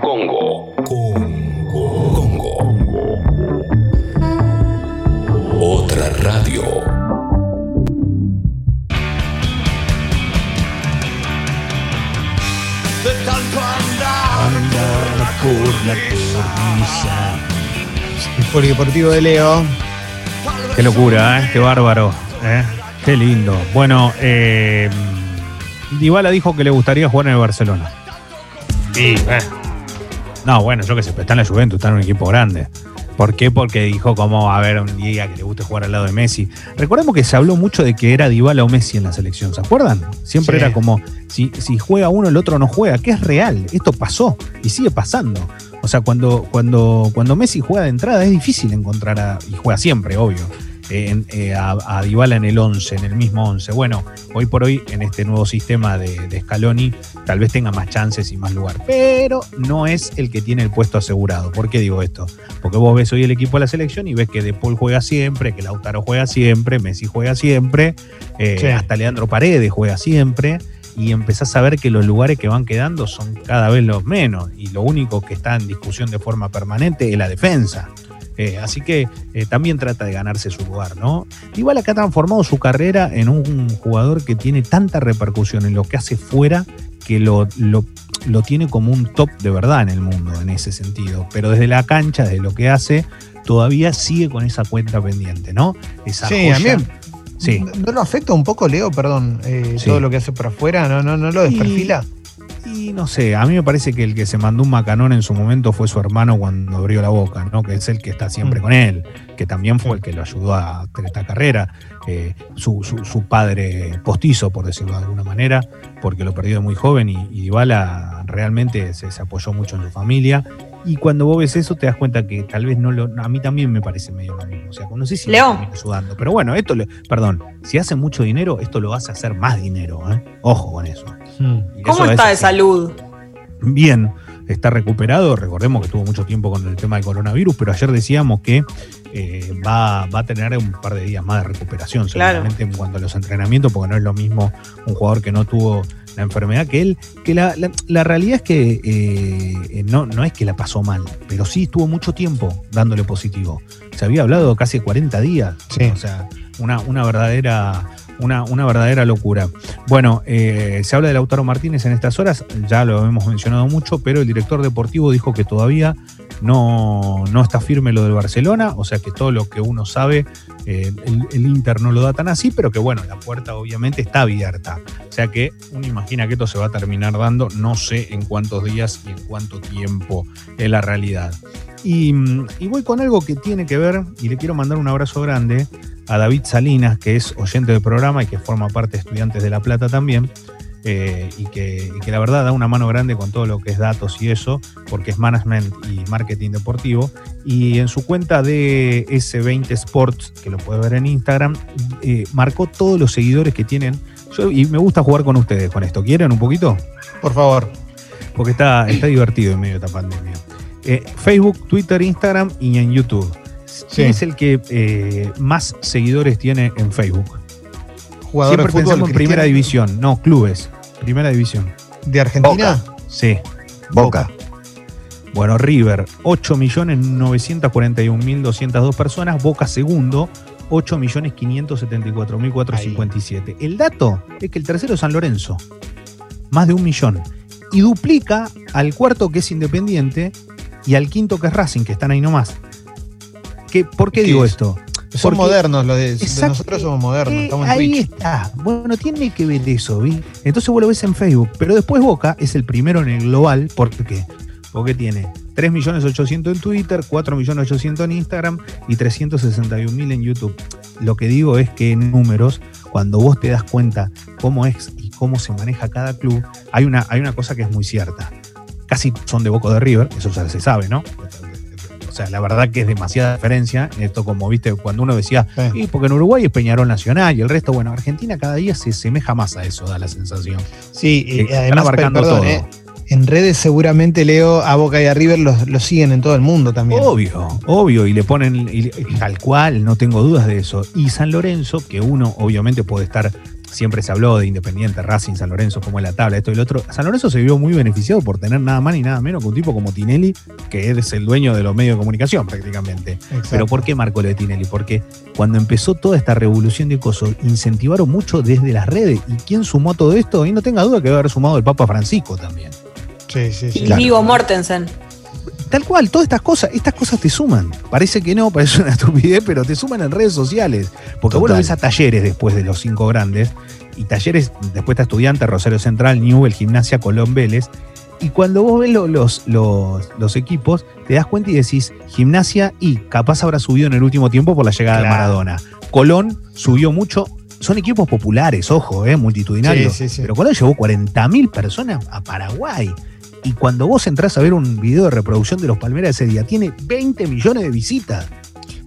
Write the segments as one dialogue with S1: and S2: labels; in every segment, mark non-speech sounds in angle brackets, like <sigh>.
S1: Congo. Congo. Congo. Otra radio.
S2: De tanto andar
S3: por la cornisa. El polideportivo de Leo.
S4: Qué locura, ¿eh? qué bárbaro. ¿eh? Qué lindo. Bueno, eh, Dybala dijo que le gustaría jugar en el Barcelona. Y, eh, no, bueno, yo qué sé, pero está en la Juventus, está en un equipo grande. ¿Por qué? Porque dijo como, a ver, un día que le guste jugar al lado de Messi. Recordemos que se habló mucho de que era Dybala o Messi en la selección, ¿se acuerdan? Siempre
S3: Sí.
S4: era como, si, si juega uno, el otro no juega, que es real. Esto pasó y sigue pasando. O sea, cuando, cuando, cuando Messi juega de entrada es difícil encontrar a, y juega siempre, obvio, en- eh, a, a Dybala en el 11, en el mismo 11. Bueno, hoy por hoy, en este nuevo sistema de, de Scaloni, tal vez tenga más chances y más lugar. Pero no es el que tiene el puesto asegurado. ¿Por qué digo esto? Porque vos ves hoy el equipo de la selección y ves que De Paul juega siempre, que Lautaro juega siempre, Messi juega siempre, eh,
S3: Sí.
S4: hasta Leandro Paredes juega siempre. Y empezás a ver que los lugares que van quedando son cada vez los menos. Y lo único que está en discusión de forma permanente es la defensa. Eh, así que eh, también trata de ganarse su lugar, ¿no? Igual acá ha transformado su carrera en un jugador que tiene tanta repercusión en lo que hace fuera que lo, lo, lo tiene como un top de verdad en el mundo en ese sentido. Pero desde la cancha, desde lo que hace, todavía sigue con esa cuenta pendiente, ¿no? Esa
S3: Sí, a
S4: joya.
S3: mí-
S4: Sí.
S3: ¿No lo afecta un poco, Leo? Perdón, eh,
S4: Sí.
S3: todo lo que hace por afuera, ¿no, no, no lo desperfila?
S4: Y no sé, a mí me parece que el que se mandó un macanón en su momento fue su hermano cuando abrió la boca, ¿no? Que es el que está siempre
S3: Mm.
S4: con él, que también fue el que lo ayudó a tener esta carrera. eh, su, su- su padre postizo, por decirlo de alguna manera, porque lo perdió de muy joven y, y Dybala realmente se, se apoyó mucho en su familia. Y cuando vos ves eso, te das cuenta que tal vez no lo. A mí también me parece medio lo mismo. O sea, no sé si lo
S5: Leo.
S4: termina ayudando. Pero bueno, esto, le- perdón, si hace mucho dinero, esto lo hace hacer más dinero. ¿eh? Ojo con eso.
S3: Mm.
S4: Y
S5: ¿Cómo
S4: eso es
S5: está de salud?
S4: bien, está recuperado. Recordemos que tuvo mucho tiempo con el tema del coronavirus, pero ayer decíamos que eh, va, va a tener un par de días más de recuperación,
S5: Claro.
S4: seguramente en cuanto a los entrenamientos, porque no es lo mismo un jugador que no tuvo la enfermedad que él. Que la, la- la realidad es que eh, no, no es que la pasó mal, pero sí estuvo mucho tiempo dándole positivo. Se había hablado casi 40 días.
S3: Sí.
S4: O sea, una, una verdadera. Una, una verdadera locura. Bueno, eh, se habla de Lautaro Martínez en estas horas, ya lo hemos mencionado mucho, pero el director deportivo dijo que todavía no, no está firme lo del Barcelona, o sea que todo lo que uno sabe, eh, el, Inter no lo da tan así, pero que bueno, la puerta obviamente está abierta. O sea que uno imagina que esto se va a terminar dando, no sé en cuántos días y en cuánto tiempo es la realidad. Y, y voy con algo que tiene que ver, y le quiero mandar un abrazo grande a David Salinas, que es oyente del programa y que forma parte de Estudiantes de La Plata también, eh, y, que, y que la verdad da una mano grande con todo lo que es datos y eso, porque es management y marketing deportivo. Y en su cuenta de S20 Sports, que lo puede ver en Instagram, eh, marcó todos los seguidores que tienen. Yo- y me gusta jugar con ustedes con esto. ¿Quieren un poquito?
S3: Por favor.
S4: porque está, está divertido en medio de esta pandemia. Eh, Facebook, Twitter, Instagram y en YouTube. ¿Quién
S3: Sí.
S4: es el que más seguidores tiene en Facebook?
S3: Jugador
S4: Siempre
S3: de fútbol
S4: en primera
S3: cristiano
S4: división, no, clubes. Primera división.
S3: de Argentina.
S4: Sí.
S6: Boca.
S4: Bueno, River, 8.941.202 personas. Boca segundo, 8.574.457. El dato es que el tercero es San Lorenzo, más de un millón. Y duplica al cuarto que es Independiente y al quinto que es Racing, que están ahí nomás. ¿Qué, ¿Por qué digo
S3: es-
S4: esto?
S3: Son modernos los de,
S4: Exacto.
S3: nosotros somos modernos,
S4: Eh,
S3: estamos en
S4: ahí
S3: Twitch.
S4: está. Bueno, tiene que ver eso, ¿vi? Entonces vos lo ves en Facebook, pero después Boca es el primero en el global. ¿Por qué? Porque tiene 3.800.000 en Twitter, 4.800.000 en Instagram y 361.000 en YouTube. Lo que digo es que en números, cuando vos te das cuenta cómo es y cómo se maneja cada club, hay una, hay una cosa que es muy cierta. Casi son de Boca de River, eso ya se sabe, ¿no? O sea, la verdad que es demasiada diferencia. Esto, como viste, cuando uno decía,
S3: Sí.
S4: y porque en Uruguay es Peñarol Nacional y el resto, bueno, Argentina cada día se semeja más a eso, da la sensación.
S3: Sí, y además,
S4: abarcando
S3: perdón,
S4: todo.
S3: eh, en redes seguramente Leo a Boca y a River los, los siguen en todo el mundo también.
S4: Obvio, obvio, y le ponen y tal cual, no tengo dudas de eso. Y San Lorenzo, que uno obviamente puede estar siempre se habló de Independiente, Racing, San Lorenzo, como es la tabla, esto y lo otro. San Lorenzo se vio muy beneficiado por tener nada más ni nada menos que un tipo como Tinelli, que es el dueño de los medios de comunicación prácticamente.
S3: Exacto.
S4: Pero ¿por qué marcó lo de Tinelli? Porque cuando empezó toda esta revolución de cosas, incentivaron mucho desde las redes. ¿Y quién sumó todo esto? Y no tenga duda que debe haber sumado el Papa Francisco también.
S3: Sí, sí, sí.
S5: Y
S4: Claro.
S5: Vigo Mortensen.
S4: Tal cual, todas estas cosas, estas cosas te suman. Parece que no, parece una estupidez, pero te suman en redes sociales. Porque vos lo
S6: Total.
S4: ves a talleres después de los cinco grandes, y talleres, después está estudiante, Rosario Central, Newell, Gimnasia, Colón, Vélez. Y cuando vos ves lo- los, los, los equipos, te das cuenta y decís, Gimnasia y capaz habrá subido en el último tiempo por la llegada de. Maradona. Colón subió mucho. Son equipos populares, ojo, eh, multitudinarios.
S3: Sí, sí, sí.
S4: Pero Colón llevó 40.000 personas a Paraguay. Y cuando vos entrás a ver un video de reproducción de los Palmeras ese día, tiene 20 millones de visitas.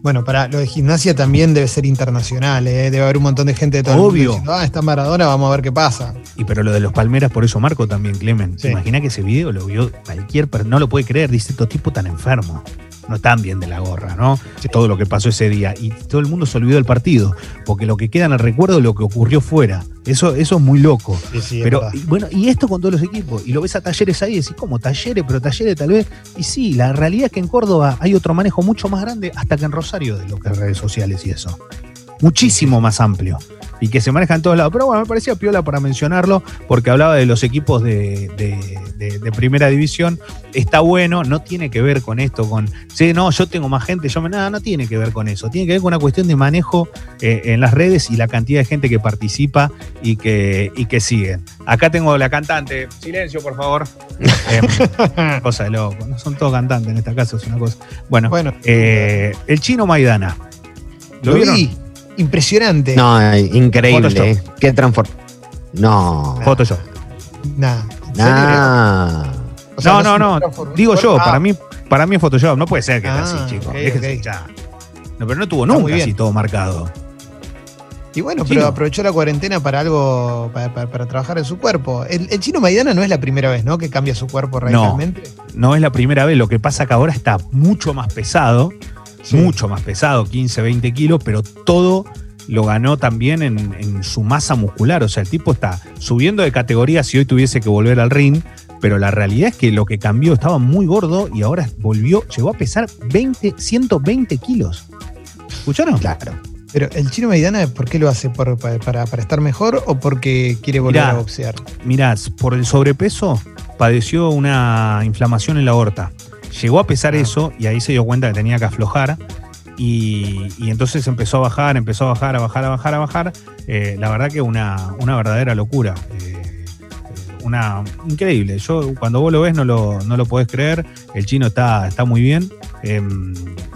S3: Bueno, para lo de gimnasia también debe ser internacional, ¿eh? debe haber un montón de gente de todo el mundo diciendo, ah, está Maradona, vamos a ver qué pasa.
S4: Y pero lo de los Palmeras, por eso Marco también, Clemen.
S3: Sí.
S4: Imagina que ese video lo vio cualquier persona, no lo puede creer, dice, estos tipos tan enfermos. No están bien de la gorra, ¿no? Todo lo que pasó ese día. Y todo el mundo se olvidó del partido, porque lo que queda en el recuerdo es lo que ocurrió fuera. Eso, eso es muy loco.
S3: Sí, sí, es
S4: Pero y bueno, y esto con todos los equipos. Y lo ves a talleres ahí y decís, ¿cómo talleres? Pero talleres tal vez. Y sí, la realidad es que en Córdoba hay otro manejo mucho más grande, hasta que en Rosario, de lo que es redes sociales y eso. Muchísimo más amplio. Y que se maneja en todos lados. Pero bueno, me parecía piola para mencionarlo, porque hablaba de los equipos de, de- de- de primera división. Está bueno, no tiene que ver con esto, con, sí, no, yo tengo más gente, yo me. Nada, no tiene que ver con eso. Tiene que ver con una cuestión de manejo eh, en las redes y la cantidad de gente que participa y que, y que siguen. Acá tengo la cantante. Silencio, por favor. Eh, <laughs> cosa de loco. No son todos cantantes en esta casa, es una cosa. Bueno,
S3: Bueno,
S4: eh, el chino Maidana. ¿Lo,
S3: lo
S4: vieron?
S3: vi, impresionante.
S6: No, increíble.
S4: Photoshop.
S6: eh. Qué transform. No.
S4: Photoshop.
S3: Nah.
S6: Nah.
S3: O sea,
S4: no, no, no. Digo yo,
S3: Ah,
S4: para mí, para mí es Photoshop. No puede ser que
S3: Ah,
S4: sea así, chicos.
S3: ok,
S4: Déjense
S3: ok.
S4: ya. No, pero no tuvo nunca así todo marcado.
S3: Y bueno, pero aprovechó la cuarentena para algo, para, para- para trabajar en su cuerpo. El, el chino Maidana no es la primera vez, ¿no? Que cambia su cuerpo radicalmente.
S4: No es la primera vez. Lo que pasa que ahora está mucho más pesado.
S3: Sí.
S4: mucho más pesado, 15, 20 kilos, pero todo lo ganó también en, en su masa muscular. O sea, el tipo está subiendo de categoría si hoy tuviese que volver al ring, pero la realidad es que lo que cambió estaba muy gordo y ahora volvió, llegó a pesar 20, 120 kilos. ¿Escucharon?
S6: Claro.
S3: Pero el chino Maidana, ¿por qué lo hace? ¿Por- para, para- estar mejor o porque quiere volver
S4: Mirá.
S3: a boxear?
S4: Mirá, por el sobrepeso padeció una inflamación en la aorta. Llegó a pesar
S3: Ah.
S4: eso y ahí se dio cuenta que tenía que aflojar. Y, y entonces empezó a bajar, empezó a bajar, a bajar, a bajar, a bajar. Eh, la verdad que una, una verdadera locura. Eh, eh, una increíble. Yo cuando vos lo ves no lo, no lo podés creer. El chino está, está muy bien. Eh,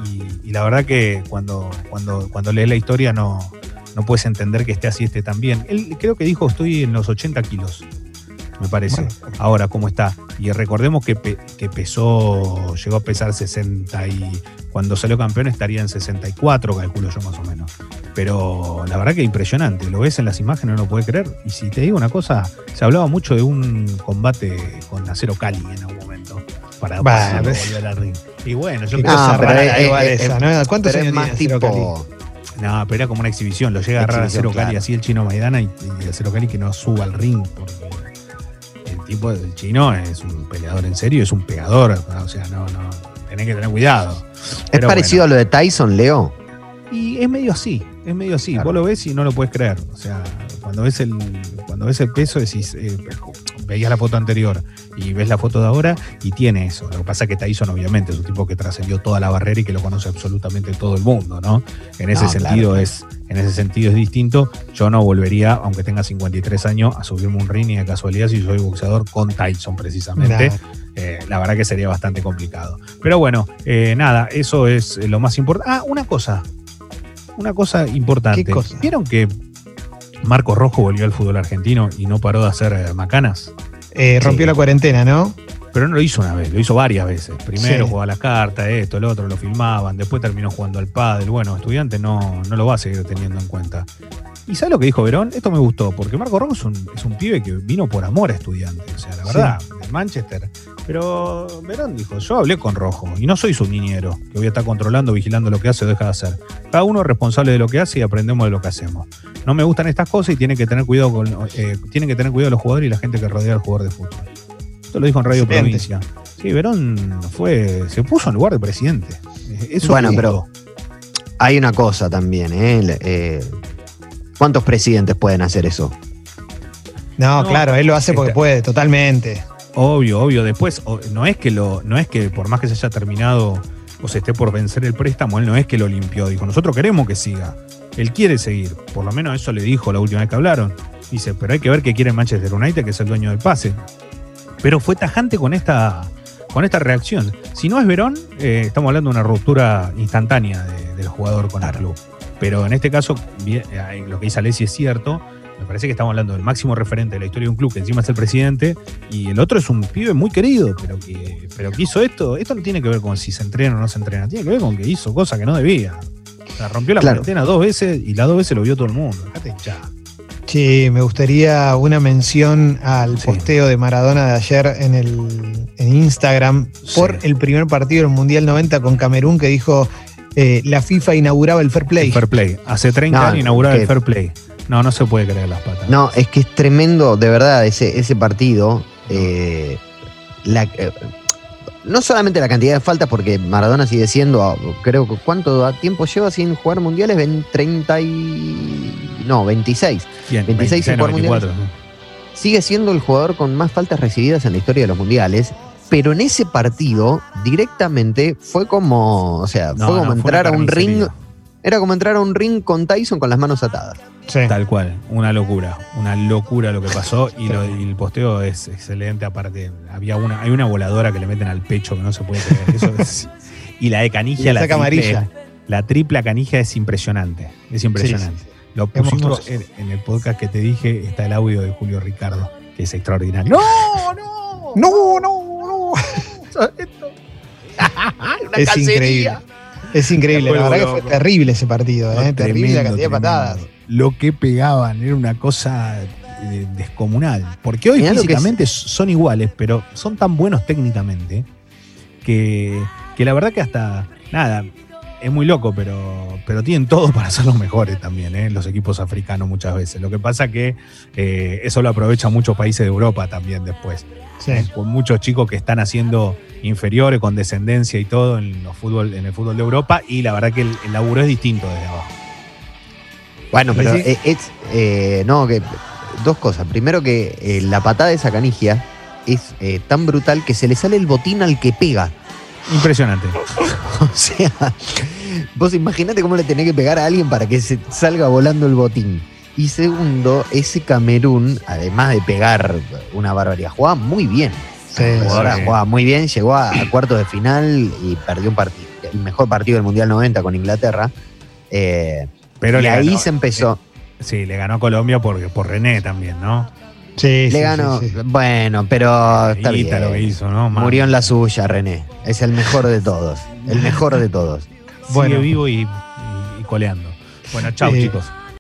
S4: y, y la verdad que cuando, cuando, cuando lees la historia no, no puedes entender que esté así, esté tan bien. Él creo que dijo estoy en los 80 kilos, me parece.
S3: Bueno.
S4: Ahora, ¿cómo está? Y recordemos que, pe- que pesó, llegó a pesar 60 y cuando salió campeón estaría en 64, calculo yo más o menos. Pero la verdad que impresionante, lo ves en las imágenes, no lo puedes creer. Y si te digo una cosa, se hablaba mucho de un combate con Acero Cali en algún momento. Para
S3: ves.
S4: volver al ring. Y bueno, yo creo
S6: pero
S3: rara
S6: es-
S3: igual
S6: es-
S3: esa,
S6: es-
S3: ¿no? ¿Cuántos
S6: Pero es más
S3: Cali?
S6: tipo.
S4: No, pero era como una exhibición. Lo llega a agarrar a Cero Cali
S6: claro.
S4: así el chino Maidana y, y a Cero Cali que no suba al ring. Porque tipo del chino es un peleador en serio, es un pegador. O sea, no, no. Tenés que tener cuidado.
S6: ¿Es
S4: Pero
S6: parecido a lo de Tyson, Leo?
S4: Y es medio así, es medio así.
S6: Claro.
S4: Vos lo ves y no lo puedes creer. O sea, cuando ves el, cuando ves el peso, decís, eh, veías la foto anterior y ves la foto de ahora y tiene eso. Lo que pasa es que Tyson, obviamente, es un tipo que trascendió toda la barrera y que lo conoce absolutamente todo el mundo, ¿no? En ese
S6: No,
S4: sentido
S6: claro.
S4: es, en ese sentido es distinto. Yo no volvería, aunque tenga 53 años, a subirme un ring ni de casualidad si soy boxeador con Tyson, precisamente. Eh, la verdad que sería bastante complicado. Pero bueno, eh, nada, eso es lo más importante. Ah, una cosa. Una cosa importante.
S3: ¿Qué cosa?
S4: ¿Vieron que Marco Rojo volvió al fútbol argentino y no paró de hacer eh, macanas?
S3: Eh, rompió
S6: Sí.
S3: la cuarentena, ¿no?
S4: Pero no lo hizo una vez, lo hizo varias veces. Primero
S3: Sí.
S4: jugaba las cartas, esto, el otro, lo filmaban, después terminó jugando al pádel. Bueno, estudiante no, no lo va a seguir teniendo en cuenta. ¿Y sabes lo que dijo Verón? Esto me gustó, porque Marco Rojo es un, es un pibe que vino por amor a estudiante, o sea, la verdad, de Manchester. Pero Verón dijo, yo hablé con Rojo y no soy su niñero, que voy a estar controlando, vigilando lo que hace o deja de hacer. Cada uno es responsable de lo que hace y aprendemos de lo que hacemos. No me gustan estas cosas y tienen que tener cuidado con, eh, tienen que tener cuidado los jugadores y la gente que rodea al jugador de fútbol. Esto lo dijo en Radio
S3: Excelente.
S4: Provincia. Sí, Verón fue, se puso en lugar de presidente. Eh, Eso
S6: Bueno, pero-. Hay una cosa también, ¿eh? Eh, ¿Cuántos presidentes pueden hacer eso?
S3: No,
S4: No,
S3: claro, él lo hace porque
S4: está-
S3: puede, totalmente.
S4: Obvio, obvio. Después, no es que lo, no es que por más que se haya terminado o se esté por vencer el préstamo, él no es que lo limpió. Dijo, nosotros queremos que siga. Él quiere seguir. Por lo menos eso le dijo la última vez que hablaron. Dice, pero hay que ver qué quiere Manchester United, que es el dueño del pase. Pero fue tajante con esta, con esta reacción. Si no es Verón, eh, estamos hablando de una ruptura instantánea de- del jugador con el club. Pero en este caso, bien, eh, lo que dice Alessi es cierto. Me parece que estamos hablando del máximo referente de la historia de un club, que encima es el presidente, y el otro es un pibe muy querido, pero que, pero que hizo esto. Esto no tiene que ver con si se entrena o no se entrena, tiene que ver con que hizo cosas que no debía. O sea, rompió la
S6: Claro.
S4: cuarentena dos veces y las dos veces lo vio todo el mundo. Dejate hinchar.
S3: Sí, me gustaría una mención al
S4: Sí.
S3: posteo de Maradona de ayer en, el, en Instagram por
S4: Sí.
S3: el primer partido del Mundial 90 con Camerún que dijo eh, la FIFA inauguraba el fair play.
S4: El fair play. Hace 30
S6: No,
S4: años inauguraba
S6: que-
S4: el fair play. No, no se puede creer las patas.
S6: No, es que es tremendo, de verdad, ese, ese partido. eh, la- eh, no solamente la cantidad de faltas, porque Maradona sigue siendo, ah, creo que cuánto tiempo lleva sin jugar mundiales, Ven- 30 y... No, 26.
S4: ¿Quién?
S6: 26 sin
S4: 26, no,
S6: jugar mundiales.
S4: 24.
S6: Sigue siendo el jugador con más faltas recibidas en la historia de los mundiales. Pero en ese partido, directamente, fue como, o sea,
S4: No,
S6: fue como
S4: no, fue
S6: entrar a un ring. Era como entrar a un ring con Tyson con las manos atadas.
S3: Sí.
S4: Tal cual, una locura, una locura lo que pasó y, lo- y el posteo es excelente. Aparte, había una, hay una voladora que le meten al pecho que no se puede creer. Eso es- y la de
S3: Y
S4: canija,
S3: le
S4: la
S3: saca
S4: triple,
S3: amarilla.
S4: la tripla canija es impresionante, es impresionante. Lo pusimos en, en el podcast que te dije, está el audio de Julio Ricardo, que es extraordinario. ¡No, no!
S3: No, no, no. <laughs> es increíble. Es increíble. La verdad que fue terrible ese partido.
S4: No,
S3: ¿eh? terrible la
S4: tremendo,
S3: cantidad de patadas.
S4: tremendo. Lo que pegaban era una cosa eh, descomunal. Porque hoy
S6: Mirá
S4: físicamente son iguales, pero son tan buenos técnicamente que, que la verdad que hasta, nada, es muy loco, pero, pero tienen todo <laughs> para ser los mejores también, ¿eh? los equipos africanos muchas veces. Lo que pasa que eh, eso lo aprovechan muchos países de Europa también después.
S3: Sí.
S4: Con muchos chicos que están haciendo inferiores con descendencia y todo en, los fútbol, en el fútbol de Europa y la verdad que el, el laburo es distinto desde abajo.
S6: Bueno, pero
S3: Sí.
S6: eh, es. eh, no, que. Dos cosas. Primero, que eh, la patada de esa canigia es eh, tan brutal que se le sale el botín al que pega.
S4: Impresionante. <laughs>
S6: O sea, vos imaginate cómo le tenés que pegar a alguien para que se salga volando el botín. Y segundo, ese Camerún, además de pegar una barbaridad, jugaba muy bien.
S3: Sí,
S6: jugaba muy bien, llegó a, a cuartos de final y perdió un partido, el mejor partido del Mundial 90 con Inglaterra. Eh,
S4: Pero
S6: y ahí
S4: ganó,
S6: se empezó.
S4: Sí, le ganó a Colombia por, por René también, ¿no?
S3: Sí, sí,
S6: le ganó.
S3: sí, sí.
S6: Bueno, pero está bien.
S4: lo que hizo, ¿no?
S6: Murió en la suya, René. Es el mejor de todos. El mejor de todos.
S4: Sigue
S3: Bueno.
S4: vivo y, y- y coleando. Bueno, chao,
S3: Eh,
S4: chicos.